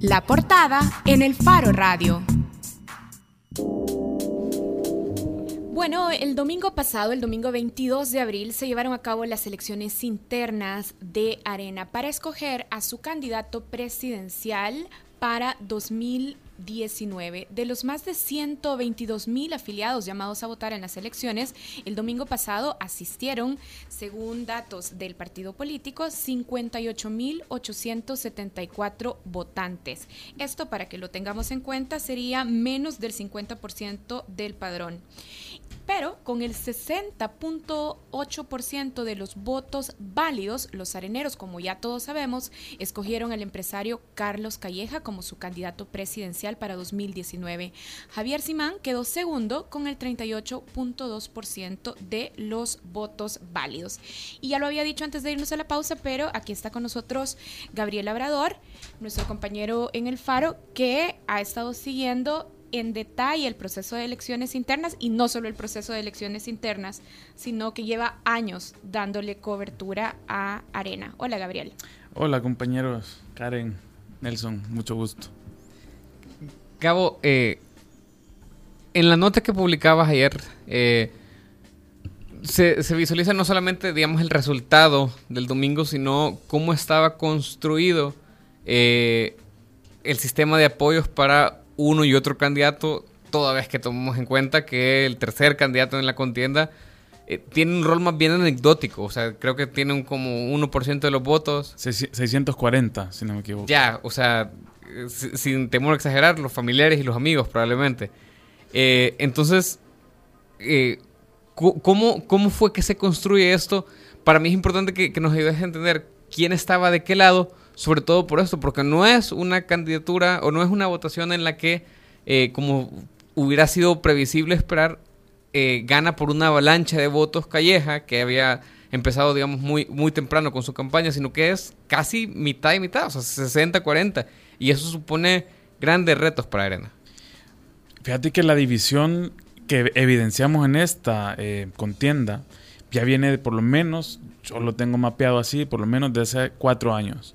La portada en el Faro Radio. Bueno, el domingo pasado, el domingo 22 de abril, se llevaron a cabo las elecciones internas de Arena para escoger a su candidato presidencial para 2020. 19. De los más de 122 mil afiliados llamados a votar en las elecciones, el domingo pasado asistieron, según datos del partido político, 58 mil 874 votantes. Esto, para que lo tengamos en cuenta, sería menos del 50% del padrón pero con el 60.8% de los votos válidos, los areneros, como ya todos sabemos, escogieron al empresario Carlos Calleja como su candidato presidencial para 2019. Javier Simán quedó segundo con el 38.2% de los votos válidos. Y ya lo había dicho antes de irnos a la pausa, pero aquí está con nosotros Gabriel Labrador, nuestro compañero en el Faro, que ha estado siguiendo en detalle el proceso de elecciones internas y no solo el proceso de elecciones internas, sino que lleva años dándole cobertura a Arena. Hola, Gabriel. Hola, compañeros. Karen, Nelson, mucho gusto. Gabo, eh, en la nota que publicabas ayer, eh, se, visualiza no solamente, digamos, el resultado del domingo, sino cómo estaba construido eh, el sistema de apoyos para uno y otro candidato, toda vez que tomamos en cuenta que el tercer candidato en la contienda eh, tiene un rol más bien anecdótico. O sea, creo que tiene un como 1% de los votos. 640, si no me equivoco. Ya, o sea, sin temor a exagerar, los familiares y los amigos probablemente. Eh, entonces, eh, ¿cómo, ¿cómo fue que se construye esto? Para mí es importante que, que nos ayudes a entender quién estaba de qué lado sobre todo por esto, porque no es una candidatura o no es una votación en la que, eh, como hubiera sido previsible esperar, eh, gana por una avalancha de votos Calleja, que había empezado, digamos, muy, muy temprano con su campaña, sino que es casi mitad y mitad, o sea, 60-40. Y eso supone grandes retos para Arena. Fíjate que la división que evidenciamos en esta eh, contienda ya viene de por lo menos, yo lo tengo mapeado así, por lo menos de hace cuatro años.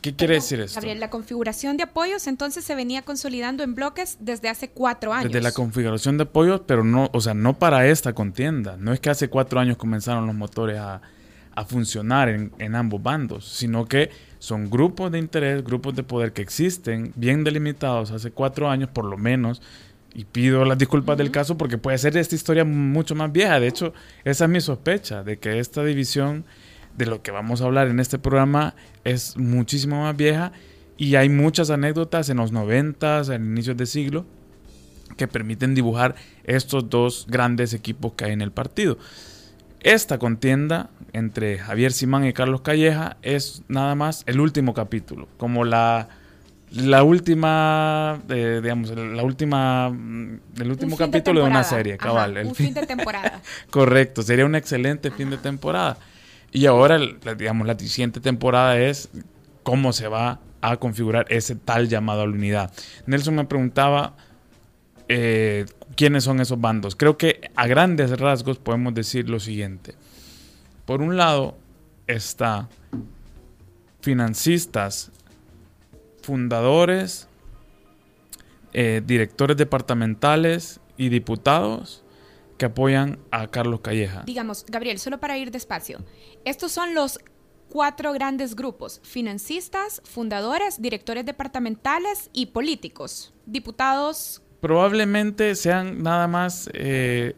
¿Qué quiere decir esto? Gabriel, la configuración de apoyos entonces se venía consolidando en bloques desde hace cuatro años. Desde la configuración de apoyos, pero no, o sea, no para esta contienda. No es que hace cuatro años comenzaron los motores a, funcionar en, en, ambos bandos, sino que son grupos de interés, grupos de poder que existen, bien delimitados hace cuatro años por lo menos. Y pido las disculpas del caso porque puede ser esta historia mucho más vieja. De hecho, esa es mi sospecha, de que esta división de lo que vamos a hablar en este programa es muchísimo más vieja y hay muchas anécdotas en los 90, en inicios de siglo, que permiten dibujar estos dos grandes equipos que hay en el partido. Esta contienda entre Javier Simán y Carlos Calleja es nada más el último capítulo, como la, la última, eh, digamos, la última, el último capítulo de, una serie, cabal. el un fin de temporada. Correcto, sería un excelente fin de temporada. Y ahora, digamos, la siguiente temporada es cómo se va a configurar ese tal llamado a la unidad. Nelson me preguntaba eh, quiénes son esos bandos. Creo que a grandes rasgos podemos decir lo siguiente. Por un lado está financistas, fundadores, eh, directores departamentales y diputados que apoyan a Carlos Calleja. Digamos, Gabriel, solo para ir despacio. Estos son los cuatro grandes grupos, financistas, fundadores, directores departamentales y políticos, diputados. Probablemente sean nada más, eh,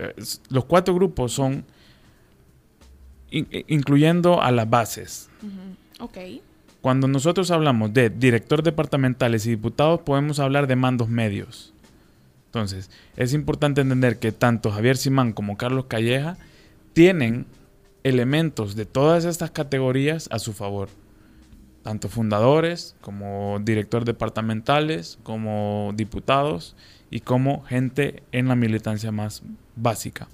los cuatro grupos son incluyendo a las bases. Ok. Cuando nosotros hablamos de directores departamentales y diputados, podemos hablar de mandos medios. Entonces, es importante entender que tanto Javier Simán como Carlos Calleja tienen elementos de todas estas categorías a su favor. Tanto fundadores como directores departamentales, como diputados y como gente en la militancia más básica.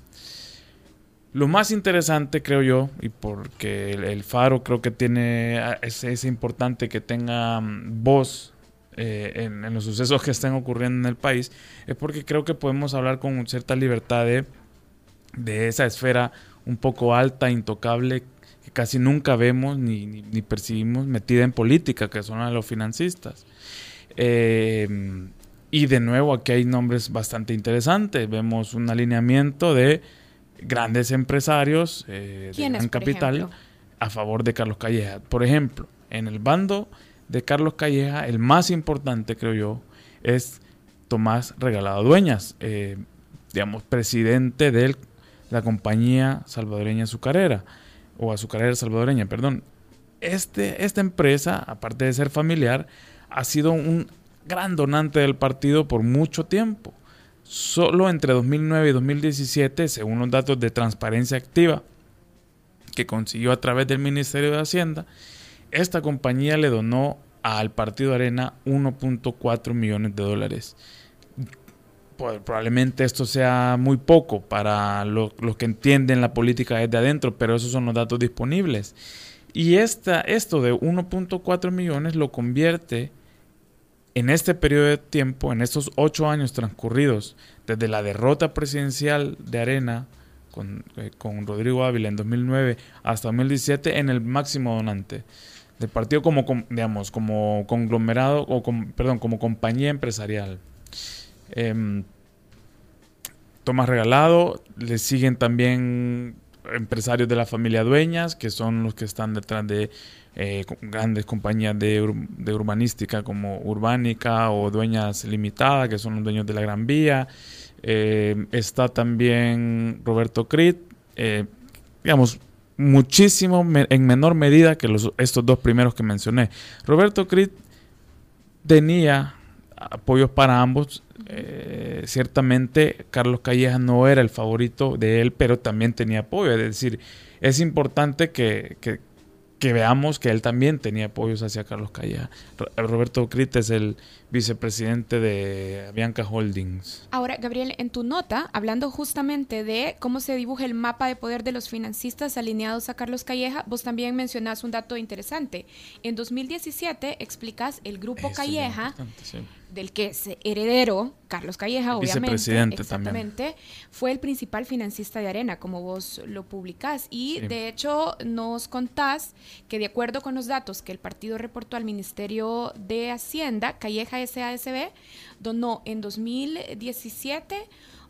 Lo más interesante, creo yo, y porque el, Faro creo que tiene, es, es importante que tenga mm, voz eh, en, los sucesos que están ocurriendo en el país, es porque creo que podemos hablar con cierta libertad de, esa esfera un poco alta, intocable, que casi nunca vemos ni, ni, percibimos metida en política, que son los financistas. Eh, y de nuevo aquí hay nombres bastante interesantes. Vemos un alineamiento de grandes empresarios eh, de gran capital a favor de Carlos Calleja. Por ejemplo, en el bando de Carlos Calleja, el más importante, creo yo, es Tomás Regalado Dueñas, eh, digamos, presidente de la compañía salvadoreña azucarera, o azucarera salvadoreña, perdón. Este, esta empresa, aparte de ser familiar, ha sido un gran donante del partido por mucho tiempo. Solo entre 2009 y 2017, según los datos de transparencia activa que consiguió a través del Ministerio de Hacienda, esta compañía le donó al Partido Arena 1.4 millones de dólares. Probablemente esto sea muy poco para los que entienden la política desde adentro, pero esos son los datos disponibles. Y esta, esto de 1.4 millones lo convierte en este periodo de tiempo, en estos ocho años transcurridos desde la derrota presidencial de Arena con, eh, con Rodrigo Ávila en 2009 hasta 2017, en el máximo donante del partido como, digamos, como conglomerado, o perdón, como compañía empresarial. Eh, Tomás Regalado, le siguen también empresarios de la familia Dueñas, que son los que están detrás de eh, grandes compañías de, urbanística como Urbánica o Dueñas Limitada, que son los dueños de la Gran Vía. Eh, está también Roberto Crit, eh, digamos, muchísimo en menor medida que los, estos dos primeros que mencioné. Roberto Crit tenía apoyos para ambos. Eh, ciertamente Carlos Calleja no era el favorito de él, pero también tenía apoyo. Es decir, es importante que, que veamos que él también tenía apoyos hacia Carlos Calleja. Roberto Crit es el vicepresidente de Bianca Holdings. Ahora, Gabriel, en tu nota, hablando justamente de cómo se dibuja el mapa de poder de los financistas alineados a Carlos Calleja, vos también mencionás un dato interesante. En 2017 explicas el grupo Calleja del que es heredero, Carlos Calleja, obviamente, exactamente, fue el principal financista de Arena, como vos lo publicás. Y de hecho nos contás que de acuerdo con los datos que el partido reportó al Ministerio de Hacienda, Calleja SASB donó en 2017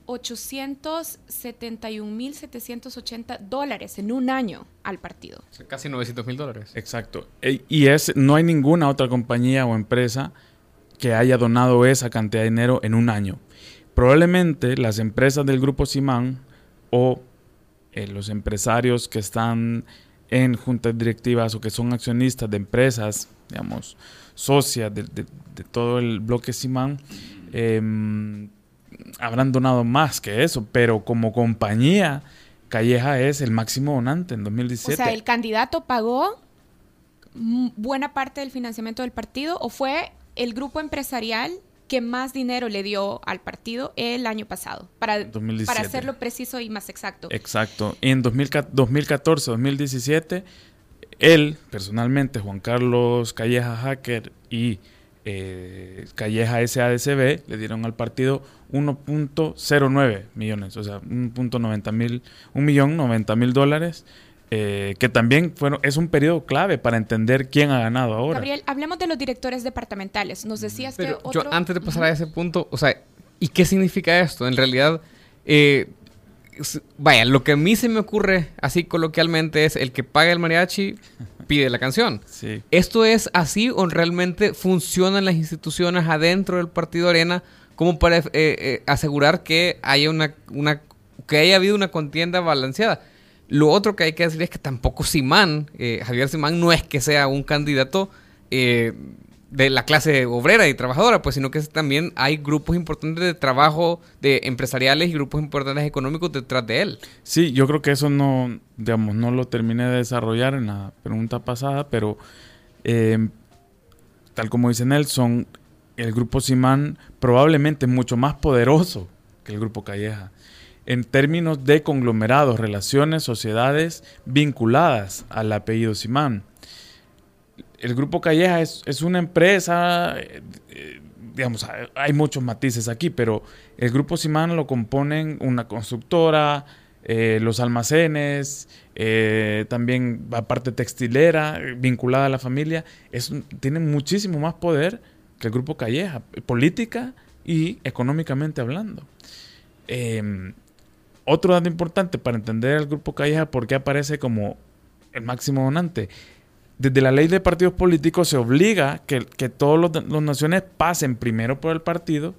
871.780 dólares en un año al partido. Casi 900 mil dólares. Exacto. E, y es, no hay ninguna otra compañía o empresa que haya donado esa cantidad de dinero en un año. Probablemente las empresas del grupo Simán o eh, los empresarios que están en juntas directivas o que son accionistas de empresas, digamos, socias de, todo el bloque Simán, em, habrán donado más que eso, pero como compañía, Calleja es el máximo donante en 2017. O sea, el candidato pagó buena parte del financiamiento del partido o fue el grupo empresarial que más dinero le dio al partido el año pasado, para, para hacerlo preciso y más exacto. Exacto. En 2014-2017, él, personalmente, Juan Carlos Calleja Hacker y eh, Calleja SADCB, le dieron al partido 1.09 millones, o sea, 1.90 mil, un millón 90 mil dólares eh, que también bueno, es un periodo clave para entender quién ha ganado ahora. Gabriel, hablemos de los directores departamentales. Nos decías que Yo, antes de pasar a ese punto, o sea, ¿y qué significa esto? En realidad, eh, vaya, lo que a mí se me ocurre así coloquialmente es el que paga el mariachi pide la canción. Sí. ¿Esto es así o realmente funcionan las instituciones adentro del Partido Arena como para eh, asegurar que haya una, una que haya habido una contienda balanceada? Lo otro que hay que decir es que tampoco Simán, eh, Javier Simán, no es que sea un candidato eh, de la clase obrera y trabajadora, pues, sino que también hay grupos importantes de trabajo, de empresariales y grupos importantes económicos detrás de él. Sí, yo creo que eso no, digamos, no lo terminé de desarrollar en la pregunta pasada, pero eh, tal como dice Nelson, el grupo Simán probablemente es mucho más poderoso que el grupo Calleja en términos de conglomerados, relaciones, sociedades vinculadas al apellido Simán. El Grupo Calleja es, una empresa, eh, digamos, hay muchos matices aquí, pero el Grupo Simán lo componen una constructora, eh, los almacenes, eh, también la parte textilera vinculada a la familia, es, tienen muchísimo más poder que el grupo Calleja, política y económicamente hablando. Em, otro dato importante para entender el grupo Calleja, por qué aparece como el máximo donante. Desde la ley de partidos políticos se obliga que, que todas las naciones pasen primero por el partido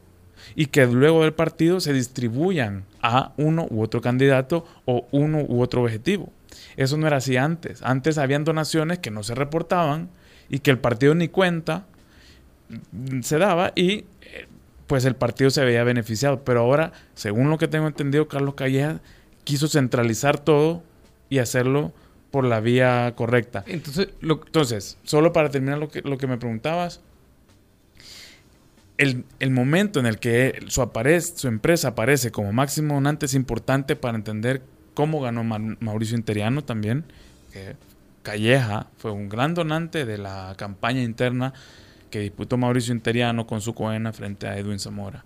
y que luego del partido se distribuyan a uno u otro candidato o uno u otro objetivo. Eso no era así antes. Antes habían donaciones que no se reportaban y que el partido ni cuenta se daba y pues el partido se veía beneficiado. Pero ahora, según lo que tengo entendido, Carlos Calleja quiso centralizar todo y hacerlo por la vía correcta. Entonces, Entonces solo para terminar lo que, lo que me preguntabas, el, momento en el que su, aparece, su empresa aparece como máximo donante es importante para entender cómo ganó Mauricio Interiano también. Que Calleja fue un gran donante de la campaña interna que disputó Mauricio Interiano con su coena frente a Edwin Zamora.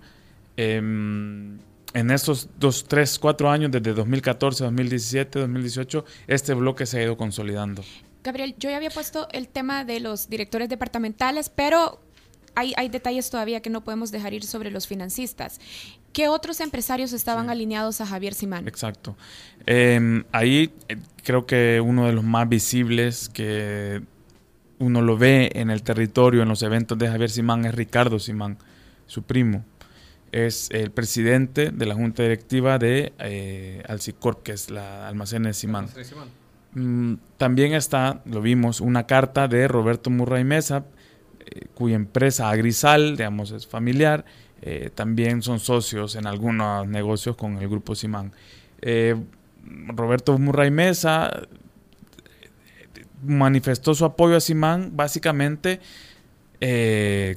Em, en estos dos, tres, cuatro años, desde 2014, 2017, 2018, este bloque se ha ido consolidando. Gabriel, yo ya había puesto el tema de los directores departamentales, pero hay, detalles todavía que no podemos dejar ir sobre los financistas. ¿Qué otros empresarios estaban alineados a Javier Simán? Exacto. Em, ahí eh, creo que uno de los más visibles que uno lo ve en el territorio, en los eventos de Javier Simán, es Ricardo Simán, su primo. Es el presidente de la junta directiva de eh, Alcicorp, que es la almacén de Simán. Mm, también está, lo vimos, una carta de Roberto Murray Mesa, eh, cuya empresa Agrisal, digamos, es familiar, eh, también son socios en algunos negocios con el grupo Simán. Eh, Roberto Murray Mesa manifestó su apoyo a Simán básicamente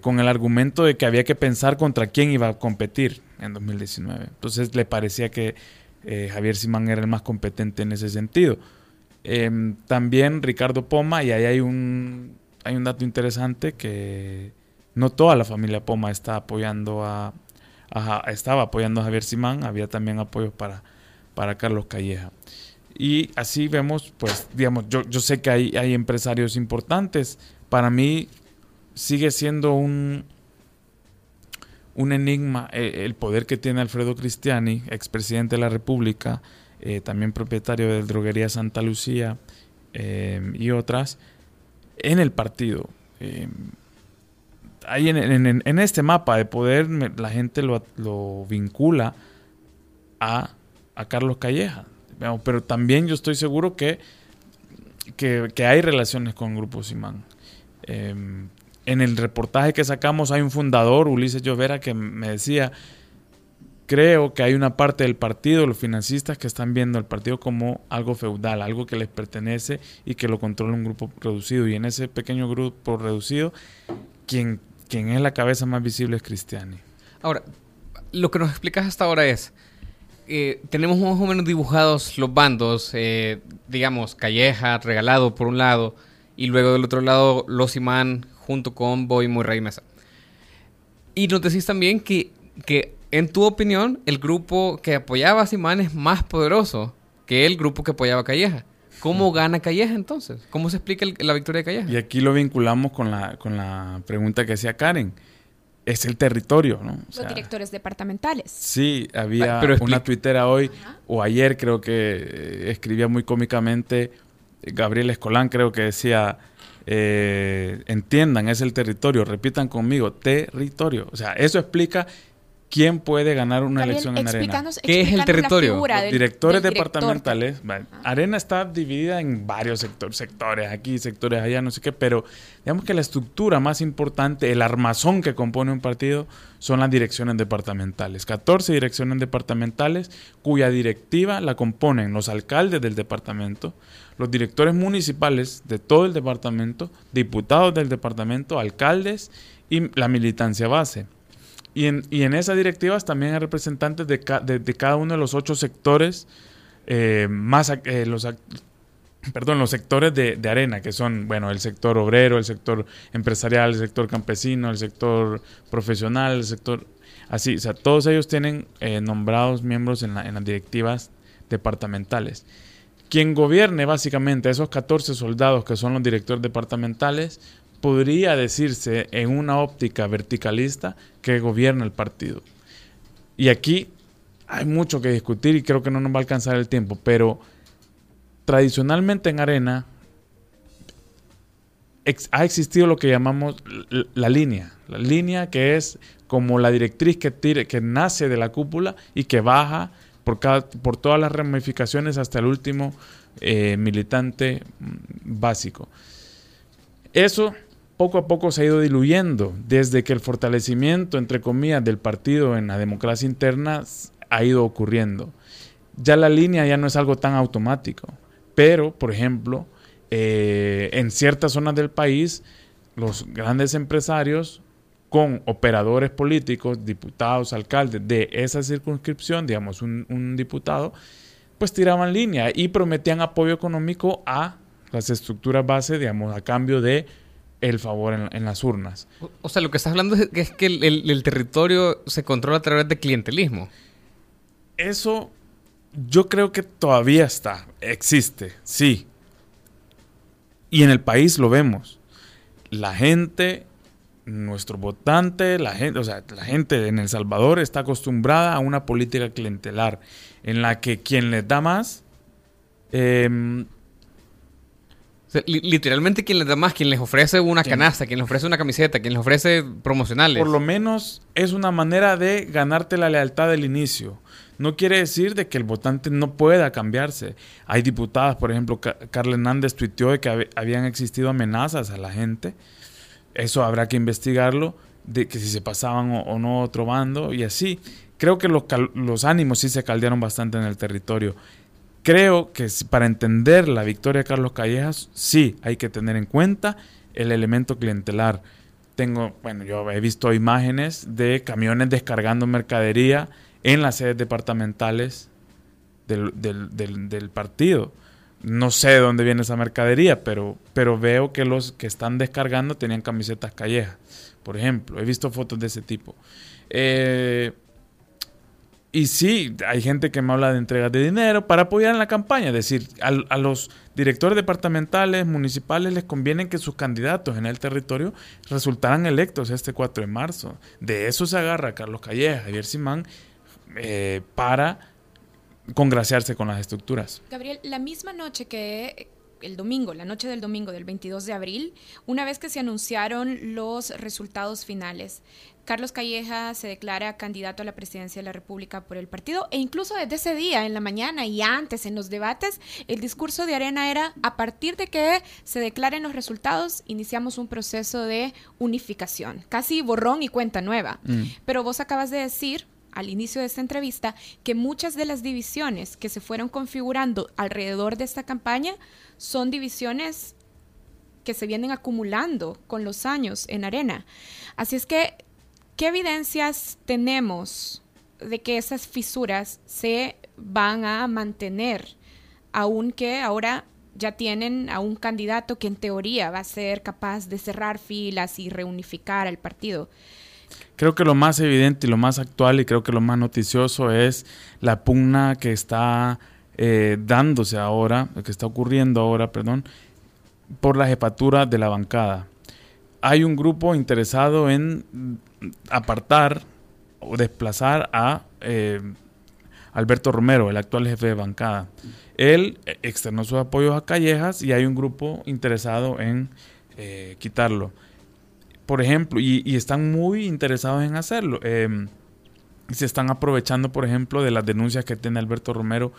con el argumento de que había que pensar contra quién iba a competir en 2019. Entonces le parecía que Javier Simán era el más competente en ese sentido. también Ricardo Poma, y ahí hay un hay un dato interesante que no toda la familia Poma está apoyando a, estaba apoyando a Javier Simán, había también apoyos para, para Carlos Calleja. Y así vemos, pues, digamos, yo, yo sé que hay, hay empresarios importantes. Para mí sigue siendo un, un enigma eh, el poder que tiene Alfredo Cristiani, expresidente de la República, eh, también propietario de Droguería Santa Lucía eh, y otras, en el partido. Ahí en, este mapa de poder la gente lo, vincula a, Carlos Calleja. Pero también yo estoy seguro que, que, hay relaciones con Grupo Simán. Em, en el reportaje que sacamos hay un fundador, Ulises Llovera, que me decía, creo que hay una parte del partido, los financistas, que están viendo el partido como algo feudal, algo que les pertenece y que lo controla un grupo reducido. Y en ese pequeño grupo reducido, quien, quien es la cabeza más visible es Cristiani. Ahora, lo que nos explicas hasta ahora es, eh, tenemos más o menos dibujados los bandos, eh, digamos, Calleja, Regalado por un lado, y luego del otro lado Los Imán junto con Boy Murray Mesa. Y nos decís también que, que en tu opinión, el grupo que apoyaba a Simán es más poderoso que el grupo que apoyaba a Calleja. ¿Cómo gana Calleja entonces? ¿Cómo se explica la victoria de Calleja? Y aquí lo vinculamos con la, con la pregunta que hacía Karen. Es el territorio, ¿no? Los directores departamentales. Sí, había una tuitera hoy o ayer creo que eh, escribía muy cómicamente Gabriel Escolán creo que decía eh, entiendan, es el territorio, repitan conmigo, territorio. O sea, eso explica ¿Quién puede ganar una elección en Arena? ¿Qué es el territorio? directores departamentales. Arena está dividida en varios sectores, sectores aquí, sectores allá, no sé qué, pero digamos que la estructura más importante, el armazón que compone un partido, son las direcciones departamentales. 14 direcciones departamentales cuya directiva la componen los alcaldes del departamento, los directores municipales de todo el departamento, diputados del departamento, alcaldes y la militancia base. Y en, y en esas directivas también hay representantes de, de, cada uno de los ocho sectores, eh, más eh, los, perdón, los sectores de, de, arena, que son, bueno, el sector obrero, el sector empresarial, el sector campesino, el sector profesional, el sector... Así, o sea, todos ellos tienen eh, nombrados miembros en, en las directivas departamentales. Quien gobierne básicamente esos 14 soldados que son los directores departamentales, podría decirse en una óptica verticalista que gobierna el partido. Y aquí hay mucho que discutir y creo que no nos va a alcanzar el tiempo, pero tradicionalmente en Arena ha existido lo que llamamos la línea, la línea que es como la directriz que, tire, que nace de la cúpula y que baja por, cada, por todas las ramificaciones hasta el último eh, militante mm, básico. Eso poco a poco se ha ido diluyendo desde que el fortalecimiento, entre comillas, del partido en la democracia interna ha ido ocurriendo. Ya la línea ya no es algo tan automático, pero, por ejemplo, eh, en ciertas zonas del país, los grandes empresarios con operadores políticos, diputados, alcaldes de esa circunscripción, digamos un, diputado, pues tiraban línea y prometían apoyo económico a las estructuras base, digamos, a cambio de el favor en, las urnas. O, sea, lo que estás hablando es que, el, territorio se controla a través de clientelismo. Eso yo creo que todavía está, existe, sí. Y en el país lo vemos. La gente, nuestro votante, la gente, o sea, la gente en El Salvador está acostumbrada a una política clientelar en la que quien les da más eh, literalmente quien les da más, quien les ofrece una canasta, quien les ofrece una camiseta, quien les ofrece promocionales. Por lo menos es una manera de ganarte la lealtad del inicio. No quiere decir de que el votante no pueda cambiarse. Hay diputadas, por ejemplo, Carla Hernández tuiteó de que habían existido amenazas a la gente. Eso habrá que investigarlo, de que si se pasaban o, no otro bando y así. Creo que los, los ánimos sí se caldearon bastante en el territorio. Creo que para entender la victoria de Carlos Callejas, sí hay que tener en cuenta el elemento clientelar. Tengo, bueno, yo he visto imágenes de camiones descargando mercadería en las sedes departamentales del, partido. No sé de dónde viene esa mercadería, pero, pero veo que los que están descargando tenían camisetas callejas, por ejemplo. He visto fotos de ese tipo. Eh, y sí, hay gente que me habla de entregas de dinero para apoyar en la campaña. Es decir, a, los directores departamentales, municipales, les conviene que sus candidatos en el territorio resultaran electos este 4 de marzo. De eso se agarra Carlos Calleja, Javier Simán, eh, para congraciarse con las estructuras. Gabriel, la misma noche que el domingo, la noche del domingo del 22 de abril, una vez que se anunciaron los resultados finales, Carlos Calleja se declara candidato a la presidencia de la República por el partido e incluso desde ese día, en la mañana y antes en los debates, el discurso de Arena era a partir de que se declaren los resultados, iniciamos un proceso de unificación, casi borrón y cuenta nueva. Mm. Pero vos acabas de decir al inicio de esta entrevista que muchas de las divisiones que se fueron configurando alrededor de esta campaña son divisiones que se vienen acumulando con los años en arena. Así es que ¿Qué evidencias tenemos de que esas fisuras se van a mantener, aunque ahora ya tienen a un candidato que en teoría va a ser capaz de cerrar filas y reunificar al partido? Creo que lo más evidente y lo más actual y creo que lo más noticioso es la pugna que está eh, dándose ahora, que está ocurriendo ahora, perdón, por la jefatura de la bancada. Hay un grupo interesado en apartar o desplazar a eh, Alberto Romero, el actual jefe de bancada. Él externó sus apoyos a Callejas y hay un grupo interesado en eh, quitarlo. Por ejemplo, y, están muy interesados en hacerlo. Em, se están aprovechando, por ejemplo, de las denuncias que tiene Alberto Romero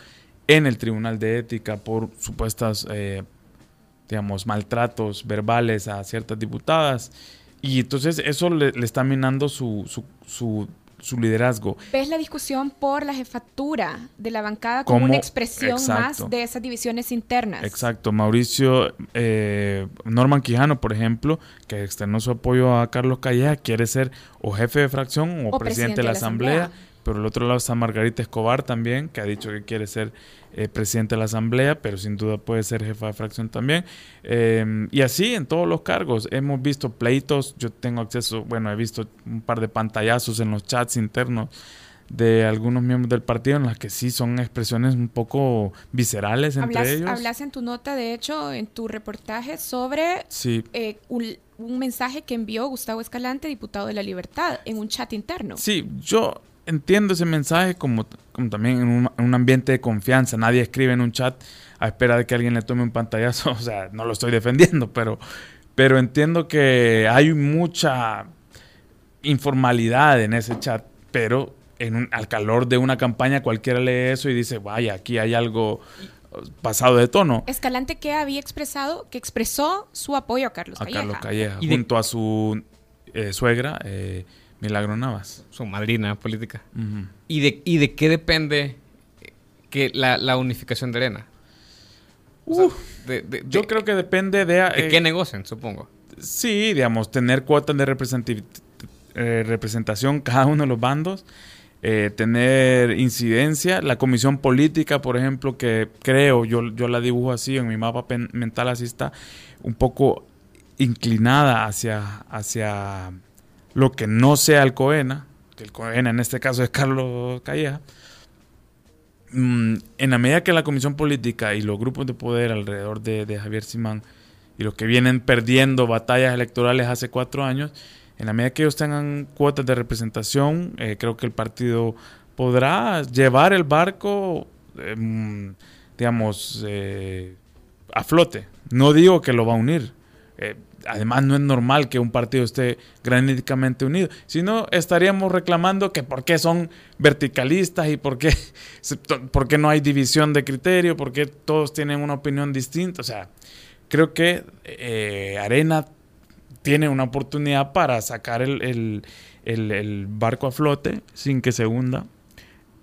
en el Tribunal de Ética por supuestas, eh, digamos, maltratos verbales a ciertas diputadas y entonces eso le, está minando su, su, su, liderazgo. ¿Ves la discusión por la jefatura de la bancada como una expresión más de esas divisiones internas? Exacto. Mauricio eh, Norman Quijano, por ejemplo, que externó su apoyo a Carlos Calleja, quiere ser o jefe de fracción o, presidente, de la, asamblea. Pero el otro lado está Margarita Escobar también, que ha dicho que quiere ser eh, presidente de la Asamblea, pero sin duda puede ser jefa de fracción también. Em, y así en todos los cargos. Hemos visto pleitos, yo tengo acceso, bueno, he visto un par de pantallazos en los chats internos de algunos miembros del partido en las que sí son expresiones un poco viscerales entre ellos. Hablas en tu nota, de hecho, en tu reportaje sobre eh, un, mensaje que envió Gustavo Escalante, diputado de la Libertad, en un chat interno. Sí, yo entiendo ese mensaje como, como también en un, en un ambiente de confianza. Nadie escribe en un chat a espera de que alguien le tome un pantallazo. O sea, no lo estoy defendiendo, pero, pero entiendo que hay mucha informalidad en ese chat, pero en un, al calor de una campaña cualquiera lee eso y dice, vaya, aquí hay algo pasado de tono. Escalante que había expresado, que expresó su apoyo a Carlos Calleja. A Carlos Calleja, junto a su eh, suegra, eh, Milagro Navas. Su madrina política. ¿Y, de, ¿Y de qué depende que la, la unificación de Arena? yo creo que depende de... ¿De qué eh, negocian, supongo? Sí, digamos, tener cuotas de eh, representación cada uno de los bandos, eh, tener incidencia. La comisión política, por ejemplo, que creo, yo, yo la dibujo así, en mi mapa mental así está, un poco inclinada hacia, hacia lo que no sea el COENA, que el COENA en este caso es Carlos Calleja, Mm, en la medida que la comisión política y los grupos de poder alrededor de, Javier Simán y los que vienen perdiendo batallas electorales hace cuatro años, en la medida que ellos tengan cuotas de representación, eh, creo que el partido podrá llevar el barco, em, digamos, eh, a flote. No digo que lo va a unir. Además no es normal que un partido esté graníticamente unido, sino estaríamos reclamando que por qué son verticalistas y por qué, por qué no hay división de criterio, por qué todos tienen una opinión distinta. O sea, creo que eh, Arena tiene una oportunidad para sacar el, barco a flote sin que se hunda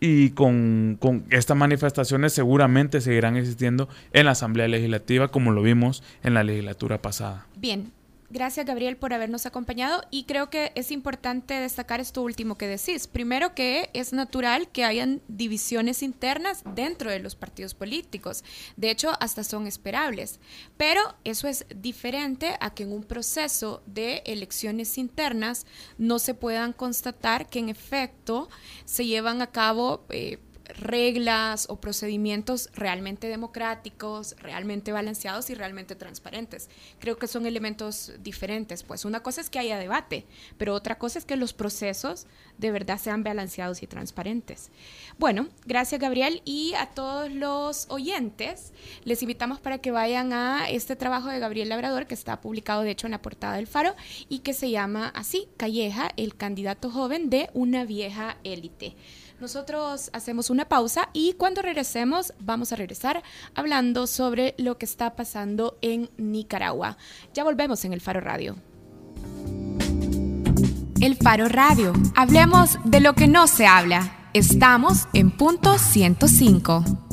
y con, con, estas manifestaciones seguramente seguirán existiendo en la Asamblea Legislativa como lo vimos en la legislatura pasada. Bien, Gracias, Gabriel, por habernos acompañado y creo que es importante destacar esto último que decís. Primero que es natural que hayan divisiones internas dentro de los partidos políticos. De hecho, hasta son esperables. Pero eso es diferente a que en un proceso de elecciones internas no se puedan constatar que en efecto se llevan a cabo... Eh, reglas o procedimientos realmente democráticos, realmente balanceados y realmente transparentes. Creo que son elementos diferentes. Pues una cosa es que haya debate, pero otra cosa es que los procesos de verdad sean balanceados y transparentes. Bueno, gracias Gabriel y a todos los oyentes les invitamos para que vayan a este trabajo de Gabriel Labrador que está publicado de hecho en la portada del Faro y que se llama así, Calleja, el candidato joven de una vieja élite. Nosotros hacemos una pausa y cuando regresemos vamos a regresar hablando sobre lo que está pasando en Nicaragua. Ya volvemos en el Faro Radio. El Faro Radio. Hablemos de lo que no se habla. Estamos en punto 105.